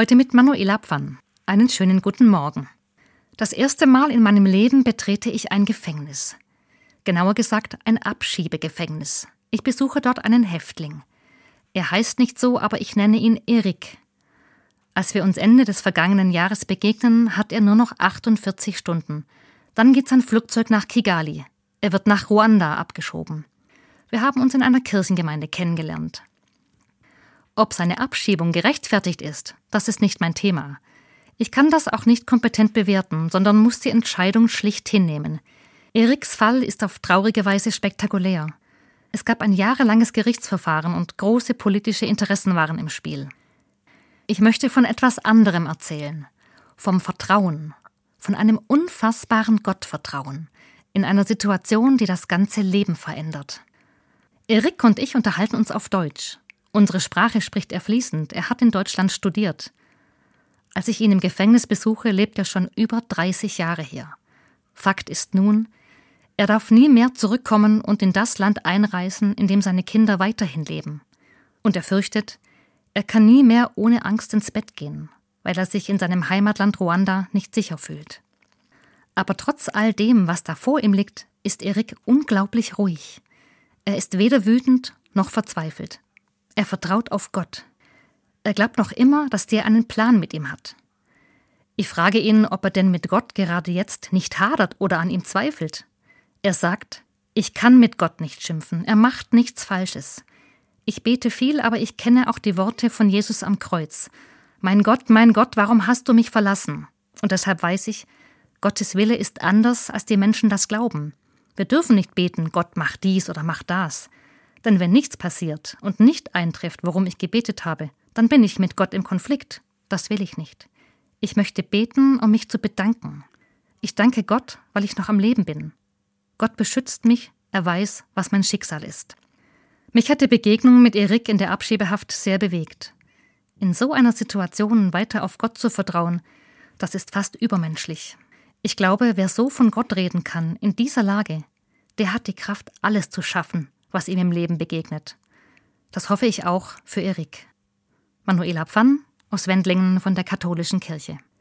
Heute mit Manuela Pfann. Einen schönen guten Morgen. Das erste Mal in meinem Leben betrete ich ein Gefängnis. Genauer gesagt ein Abschiebegefängnis. Ich besuche dort einen Häftling. Er heißt nicht so, aber ich nenne ihn Erik. Als wir uns Ende des vergangenen Jahres begegnen, hat er nur noch 48 Stunden. Dann geht sein Flugzeug nach Kigali. Er wird nach Ruanda abgeschoben. Wir haben uns in einer Kirchengemeinde kennengelernt. Ob seine Abschiebung gerechtfertigt ist, das ist nicht mein Thema. Ich kann das auch nicht kompetent bewerten, sondern muss die Entscheidung schlicht hinnehmen. Eriks Fall ist auf traurige Weise spektakulär. Es gab ein jahrelanges Gerichtsverfahren und große politische Interessen waren im Spiel. Ich möchte von etwas anderem erzählen. Vom Vertrauen. Von einem unfassbaren Gottvertrauen. In einer Situation, die das ganze Leben verändert. Erik und ich unterhalten uns auf Deutsch. Unsere Sprache spricht er fließend. Er hat in Deutschland studiert. Als ich ihn im Gefängnis besuche, lebt er schon über 30 Jahre hier. Fakt ist nun, er darf nie mehr zurückkommen und in das Land einreisen, in dem seine Kinder weiterhin leben. Und er fürchtet, er kann nie mehr ohne Angst ins Bett gehen, weil er sich in seinem Heimatland Ruanda nicht sicher fühlt. Aber trotz all dem, was da vor ihm liegt, ist Erik unglaublich ruhig. Er ist weder wütend noch verzweifelt. Er vertraut auf Gott. Er glaubt noch immer, dass der einen Plan mit ihm hat. Ich frage ihn, ob er denn mit Gott gerade jetzt nicht hadert oder an ihm zweifelt. Er sagt, ich kann mit Gott nicht schimpfen, er macht nichts Falsches. Ich bete viel, aber ich kenne auch die Worte von Jesus am Kreuz. Mein Gott, mein Gott, warum hast du mich verlassen? Und deshalb weiß ich, Gottes Wille ist anders, als die Menschen das glauben. Wir dürfen nicht beten, Gott macht dies oder macht das. Denn wenn nichts passiert und nicht eintrifft, worum ich gebetet habe, dann bin ich mit Gott im Konflikt. Das will ich nicht. Ich möchte beten, um mich zu bedanken. Ich danke Gott, weil ich noch am Leben bin. Gott beschützt mich, er weiß, was mein Schicksal ist. Mich hat die Begegnung mit Erik in der Abschiebehaft sehr bewegt. In so einer Situation weiter auf Gott zu vertrauen, das ist fast übermenschlich. Ich glaube, wer so von Gott reden kann, in dieser Lage, der hat die Kraft, alles zu schaffen, was ihm im Leben begegnet. Das hoffe ich auch für Erik. Manuela Pfann aus Wendlingen von der Katholischen Kirche.